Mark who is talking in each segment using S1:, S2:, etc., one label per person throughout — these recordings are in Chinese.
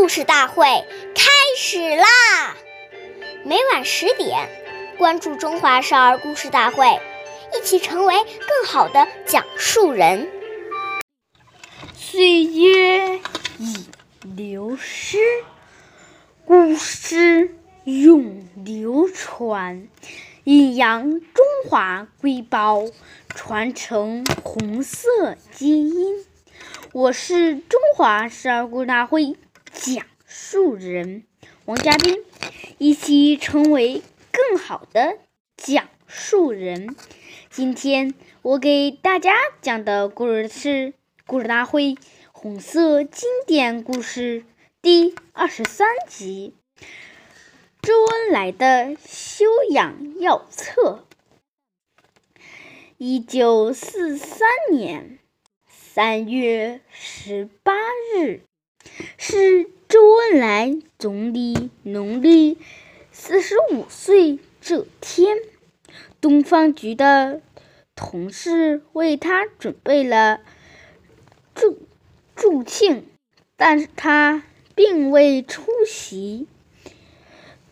S1: 故事大会开始啦！每晚十点，关注《中华少儿故事大会》，一起成为更好的讲述人。
S2: 岁月已流失，故事永流传，阴阳中华瑰宝，传承红色基因。我是中华少儿故事大会讲述人王嘉宾，一起成为更好的讲述人。今天我给大家讲的故事是《故事大会红色经典故事》第二十三集《周恩来的修养要册》。一九四三年。三月十八日是周恩来总理农历四十五岁这天，东方局的同事为他准备了祝祝庆，但是他并未出席，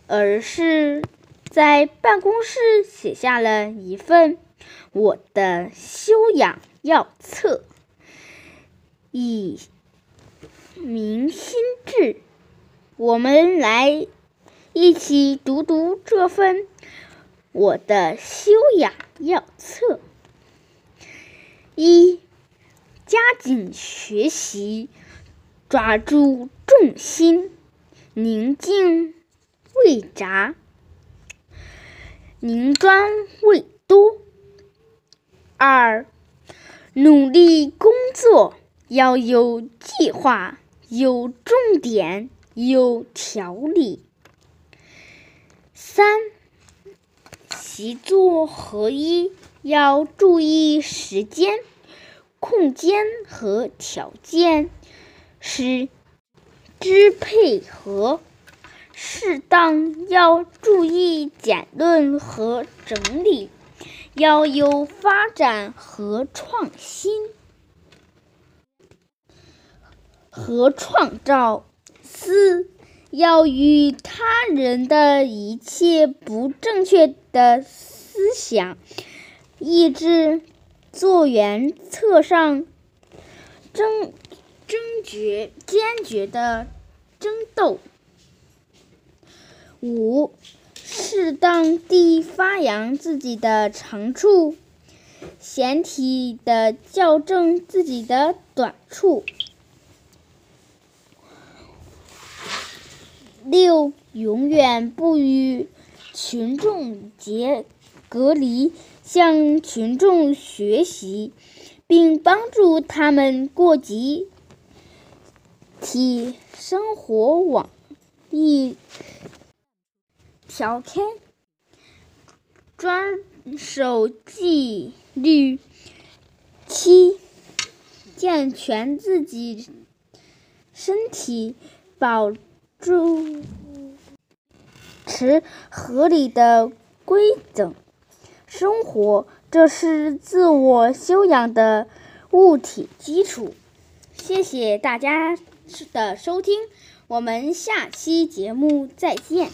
S2: 而是在办公室写下了一份我的修养要册。以明心志，我们来一起读读这份我的修养要册。一，加紧学习，抓住重心，宁静未杂，宁专未多。二，努力工作。要有计划，有重点，有条理。三，习作合一，要注意时间、空间和条件，使之配合适当。要注意简论和整理，要有发展和创新。和创造，四要与他人的一切不正确的思想、意志做原则上争争决坚决的争斗。五，适当地发扬自己的长处，显体的校正自己的短处。六，永远不与群众结隔离，向群众学习，并帮助他们过集体生活网一条开，专守纪律。七，健全自己身体，保。主持合理的规整生活，这是自我修养的物体基础。谢谢大家的收听，我们下期节目再见。